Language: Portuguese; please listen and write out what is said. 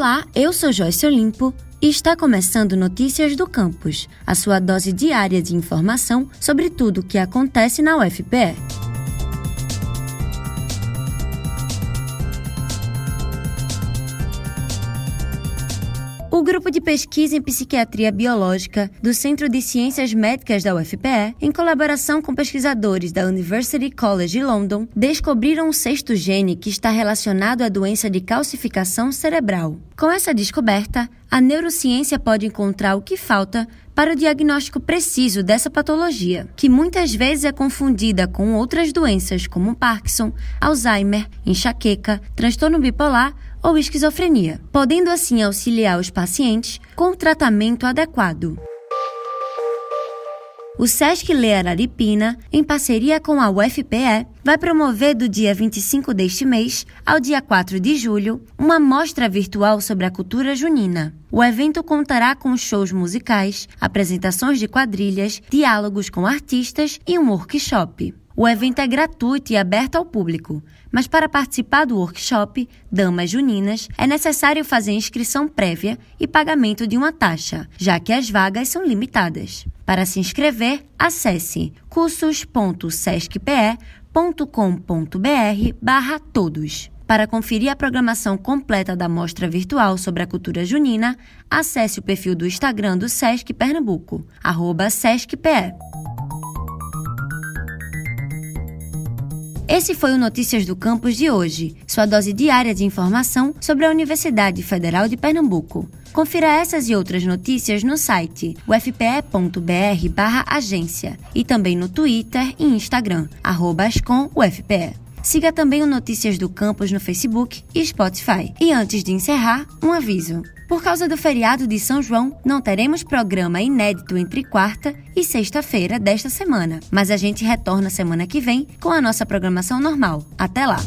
Olá, eu sou Joyce Olimpo e está começando Notícias do Campus, a sua dose diária de informação sobre tudo o que acontece na UFPE. O grupo de pesquisa em psiquiatria biológica do Centro de Ciências Médicas da UFPE, em colaboração com pesquisadores da University College London, descobriram um sexto gene que está relacionado à doença de calcificação cerebral. Com essa descoberta, a neurociência pode encontrar o que falta para o diagnóstico preciso dessa patologia, que muitas vezes é confundida com outras doenças como Parkinson, Alzheimer, enxaqueca, transtorno bipolar ou esquizofrenia, podendo assim auxiliar os pacientes com o tratamento adequado. O SESC Lê Araripina, em parceria com a UFPE, vai promover do dia 25 deste mês ao dia 4 de julho uma mostra virtual sobre a cultura junina. O evento contará com shows musicais, apresentações de quadrilhas, diálogos com artistas e um workshop. O evento é gratuito e aberto ao público, mas para participar do workshop Damas Juninas é necessário fazer inscrição prévia e pagamento de uma taxa, já que as vagas são limitadas. Para se inscrever, acesse cursos.sescpe.com.br barra todos. Para conferir a programação completa da mostra virtual sobre a cultura junina, acesse o perfil do Instagram do Sesc Pernambuco, arroba SescPE. Esse foi o Notícias do Campus de hoje, sua dose diária de informação sobre a Universidade Federal de Pernambuco. Confira essas e outras notícias no site ufpe.br/agência e também no Twitter e Instagram @ascomufpe. Siga também o Notícias do Campus no Facebook e Spotify. E antes de encerrar, um aviso. Por causa do feriado de São João, não teremos programa inédito entre quarta e sexta-feira desta semana, mas a gente retorna semana que vem com a nossa programação normal. Até lá!